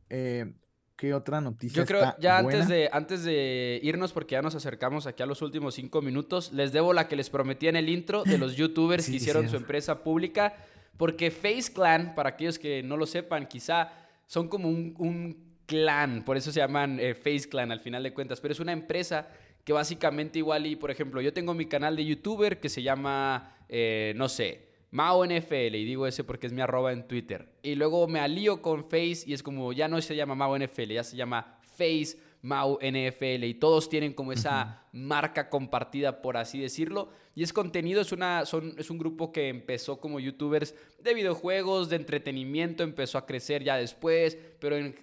Eh, ¿Qué otra noticia? Yo creo, ya antes de, antes de irnos, porque ya nos acercamos aquí a los últimos cinco minutos, les debo la que les prometí en el intro de los youtubers que hicieron su empresa pública. Porque Face Clan, para aquellos que no lo sepan, quizá son como un clan, por eso se llaman eh, Face Clan al final de cuentas, pero es una empresa que básicamente igual y, por ejemplo, yo tengo mi canal de youtuber que se llama, eh, no sé, Mao NFL, y digo ese porque es mi arroba en Twitter. Y luego me alío con Face y es como, ya no se llama Mao NFL, ya se llama Face Mau NFL y todos tienen como esa marca compartida, por así decirlo. Y es contenido, es, una, son, es un grupo que empezó como youtubers de videojuegos, de entretenimiento, empezó a crecer ya después, pero en,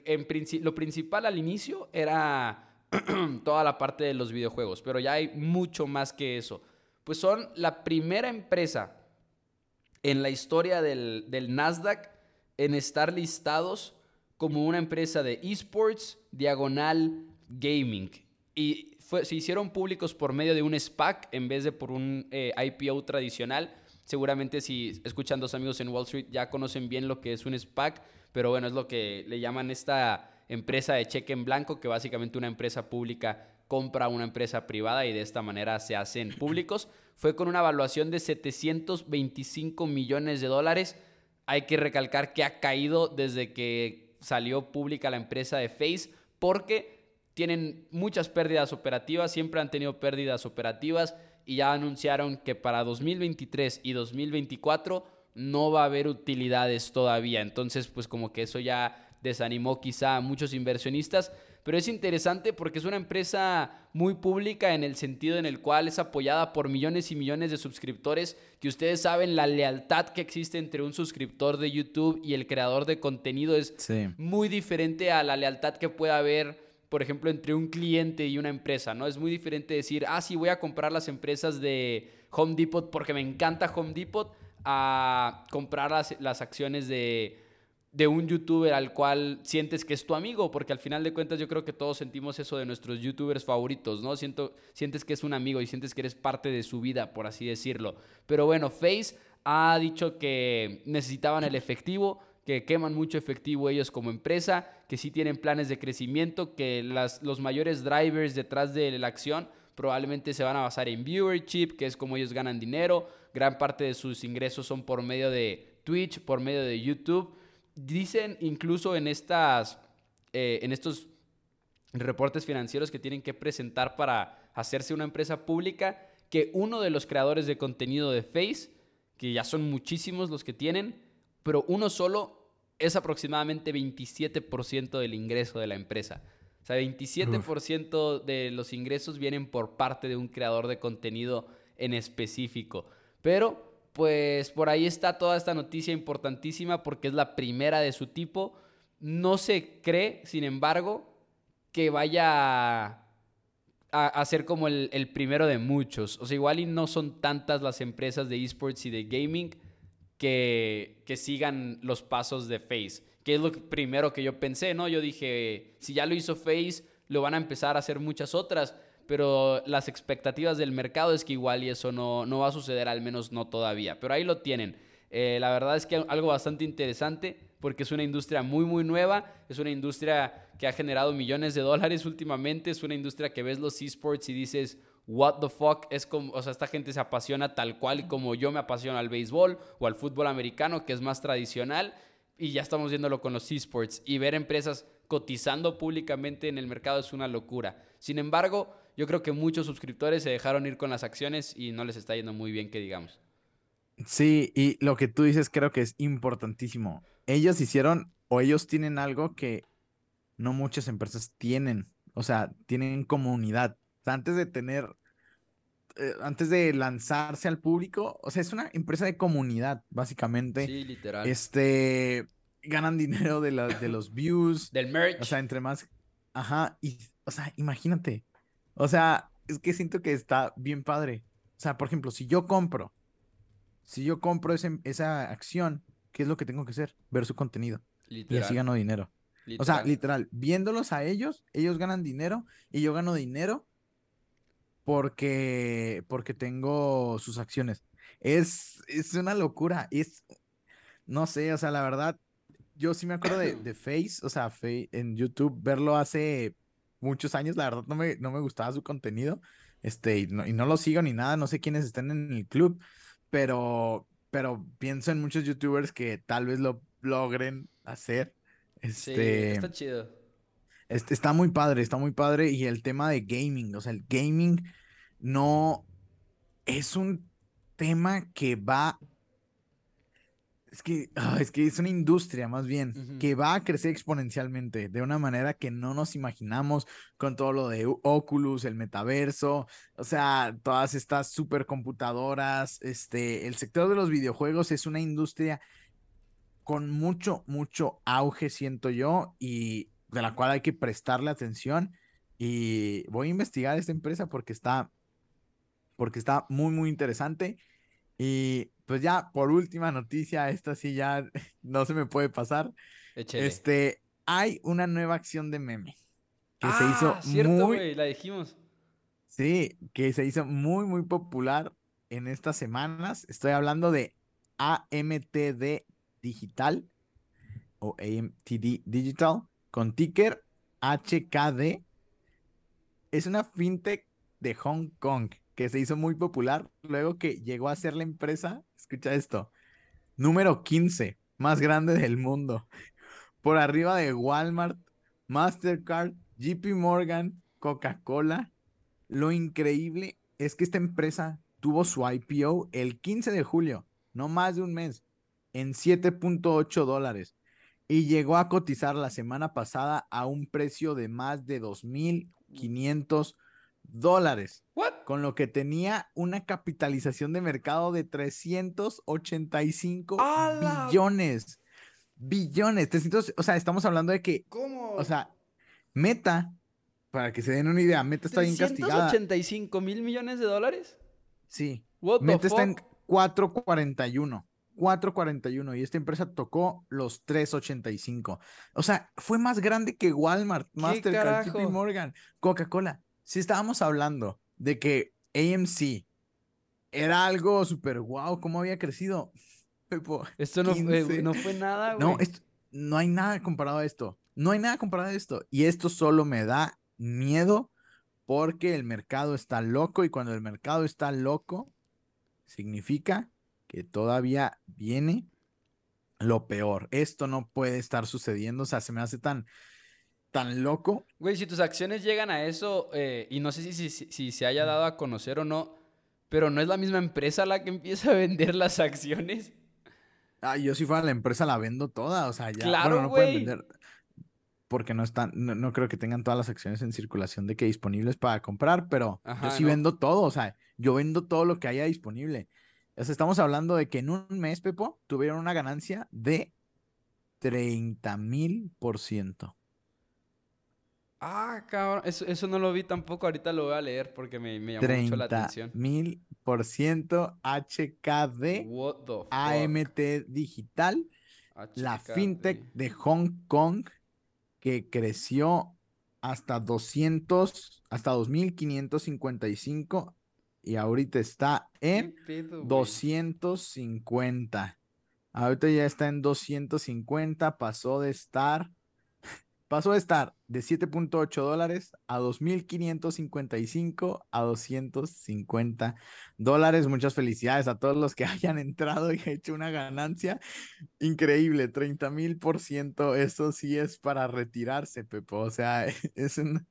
lo principal al inicio era toda la parte de los videojuegos, pero ya hay mucho más que eso. Pues son la primera empresa en la historia del, del Nasdaq en estar listados como una empresa de esports, diagonal gaming. Y se hicieron públicos por medio de un SPAC en vez de por un eh, IPO tradicional. Seguramente si escuchan dos amigos en Wall Street ya conocen bien lo que es un SPAC, pero bueno, es lo que le llaman esta empresa de cheque en blanco, que básicamente una empresa pública compra a una empresa privada y de esta manera se hacen públicos. Fue con una evaluación de 725 millones de dólares. Hay que recalcar que ha caído desde que salió pública la empresa de Face porque tienen muchas pérdidas operativas, siempre han tenido pérdidas operativas y ya anunciaron que para 2023 y 2024 no va a haber utilidades todavía. Entonces, pues como que eso ya desanimó quizá a muchos inversionistas, pero es interesante porque es una empresa muy pública en el sentido en el cual es apoyada por millones y millones de suscriptores, que ustedes saben la lealtad que existe entre un suscriptor de YouTube y el creador de contenido es muy diferente a la lealtad que puede haber por ejemplo, entre un cliente y una empresa, ¿no? Es muy diferente decir, ah, sí, voy a comprar las empresas de Home Depot porque me encanta Home Depot, a comprar las, las acciones de de un youtuber al cual sientes que es tu amigo, porque al final de cuentas yo creo que todos sentimos eso de nuestros youtubers favoritos, ¿no? Siento, sientes que es un amigo y sientes que eres parte de su vida, por así decirlo. Pero bueno, Face ha dicho que necesitaban el efectivo, que queman mucho efectivo ellos como empresa, que sí tienen planes de crecimiento, que las, los mayores drivers detrás de la acción probablemente se van a basar en viewership, que es como ellos ganan dinero, gran parte de sus ingresos son por medio de Twitch, por medio de YouTube. Dicen incluso en, estas, eh, en estos reportes financieros que tienen que presentar para hacerse una empresa pública que uno de los creadores de contenido de Face que ya son muchísimos los que tienen, pero uno solo es aproximadamente 27% del ingreso de la empresa. O sea, 27% de los ingresos vienen por parte de un creador de contenido en específico. Pero, pues por ahí está toda esta noticia importantísima porque es la primera de su tipo. No se cree, sin embargo, que vaya a, ser como el, el, primero de muchos. O sea, igual y no son tantas las empresas de esports y de gaming que, que sigan los pasos de Face. Que es lo primero que yo pensé, ¿no? Yo dije, si ya lo hizo Face, lo van a empezar a hacer muchas otras. Pero las expectativas del mercado es que igual y eso no, no va a suceder, al menos no todavía. Pero ahí lo tienen. Eh, la verdad es que algo bastante interesante porque es una industria muy, muy nueva, es una industria que ha generado millones de dólares últimamente, es una industria que ves los esports y dices, what the fuck, es como, o sea, esta gente se apasiona tal cual como yo me apasiono al béisbol o al fútbol americano, que es más tradicional, y ya estamos viéndolo con los esports, y ver empresas cotizando públicamente en el mercado es una locura. Sin embargo, yo creo que muchos suscriptores se dejaron ir con las acciones y no les está yendo muy bien, que digamos. Sí, y lo que tú dices creo que es importantísimo. Ellos hicieron o ellos tienen algo que no muchas empresas tienen. O sea, tienen comunidad. antes de tener, eh, antes de lanzarse al público, o sea, es una empresa de comunidad, básicamente. Sí, literal. Este, ganan dinero de, de los views. Del merch. O sea, entre más, ajá, y, o sea, imagínate. O sea, es que siento que está bien padre. O sea, por ejemplo, si yo compro si yo compro esa acción, ¿qué es lo que tengo que hacer? Ver su contenido. Y así gano dinero. O sea, literal, viéndolos a ellos, ellos ganan dinero y yo gano dinero porque, porque tengo sus acciones. Es, es una locura. Es, no sé, o sea, la verdad, yo sí me acuerdo de, de Face, o sea, en YouTube, verlo hace muchos años, la verdad no me, no me gustaba su contenido, este, y no, y no lo sigo ni nada, no sé quiénes están en el club, pero, pero pienso en muchos youtubers que tal vez lo logren hacer. Este, sí, está chido. Este, está muy padre, está muy padre. Y el tema de gaming, o sea, el gaming no es un tema que va es que, ah, es que es una industria más bien que va a crecer exponencialmente de una manera que no nos imaginamos con todo lo de Oculus, el metaverso, o sea, todas estas supercomputadoras, este, el sector de los videojuegos es una industria con mucho, mucho auge, siento yo, y de la cual hay que prestarle atención. Y voy a investigar esta empresa porque está, porque está muy, muy interesante. Y pues ya, por última noticia, esta sí ya no se me puede pasar. Este, hay una nueva acción de meme que se hizo ah, cierto, muy, la dijimos. Sí, que se hizo muy, muy popular en estas semanas. Estoy hablando de AMTD Digital o AMTD Digital con ticker HKD. Es una fintech de Hong Kong que se hizo muy popular luego que llegó a ser la empresa, escucha esto, número 15 más grande del mundo, por arriba de Walmart, Mastercard, JP Morgan, Coca-Cola. Lo increíble es que esta empresa tuvo su IPO el 15 de julio, no más de un mes, en 7.8 dólares y llegó a cotizar la semana pasada a un precio de más de 2.500 dólares. Con lo que tenía una capitalización de mercado de 385 billones. Billones. o sea, estamos hablando de que. ¿Cómo? O sea, Meta, para que se den una idea, Meta está bien castigada. ¿385 mil millones de dólares? Sí. Meta está en 441. 4.41 y esta empresa tocó los 3.85. O sea, fue más grande que Walmart, Mastercard, JP Morgan, Coca-Cola si estábamos hablando de que AMC era algo súper guau, ¿cómo había crecido? esto no, fue, no fue nada, güey. No, no hay nada comparado a esto. No hay nada comparado a esto. Y esto solo me da miedo porque el mercado está loco y cuando el mercado está loco, significa que todavía viene lo peor. Esto no puede estar sucediendo. O sea, se me hace tan, tan loco. Güey, si tus acciones llegan a eso, eh, y no sé si, si, se haya dado a conocer o no, pero no es la misma empresa la que empieza a vender las acciones. Ah, yo si fuera la empresa la vendo toda, o sea, ya. Claro, bueno, no pueden güey. vender porque no están, no, no creo que tengan todas las acciones en circulación de que disponibles para comprar, pero Ajá, yo sí ¿no? vendo todo, o sea, yo vendo todo lo que haya disponible. Estamos hablando de que en un mes, Pepo, tuvieron una ganancia de 30 mil por ciento. Ah, cabrón, eso, eso no lo vi tampoco, ahorita lo voy a leer porque me, me llamó mucho la 30 atención. mil por ciento HKD? AMT Digital, la fintech de Hong Kong que creció hasta 200, hasta 2555 y ahorita está ¿Qué en pedo, güey? 250. Ahorita ya está en 250, pasó de estar, pasó de estar de 7.8 dólares a 2.555 a 250 dólares. Muchas felicidades a todos los que hayan entrado y hecho una ganancia increíble, 30 mil por ciento. Eso sí es para retirarse, Pepo. O sea, es un,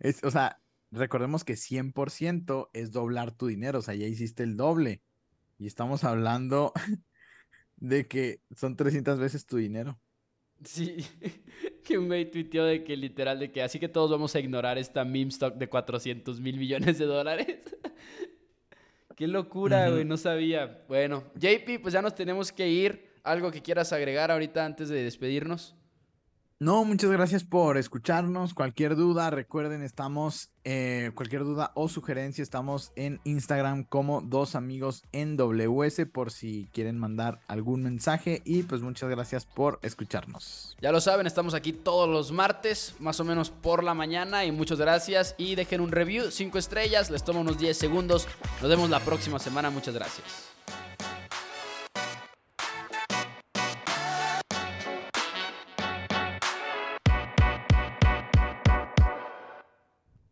es, o sea, recordemos que 100% es doblar tu dinero, o sea, ya hiciste el doble. Y estamos hablando de que son 300 veces tu dinero. Sí, que un güey tuiteó de que literal, de que así que todos vamos a ignorar esta meme stock de 400 mil millones de dólares. Qué locura, güey, no sabía. Bueno, JP, pues ya nos tenemos que ir. ¿Algo que quieras agregar ahorita antes de despedirnos? No, muchas gracias por escucharnos. Cualquier duda, recuerden, estamos, eh, cualquier duda o sugerencia, estamos en Instagram como dos amigos en WS por si quieren mandar algún mensaje. Y pues muchas gracias por escucharnos. Ya lo saben, estamos aquí todos los martes, más o menos por la mañana. Y muchas gracias. Y dejen un review, 5 estrellas, les toma unos 10 segundos. Nos vemos la próxima semana, muchas gracias.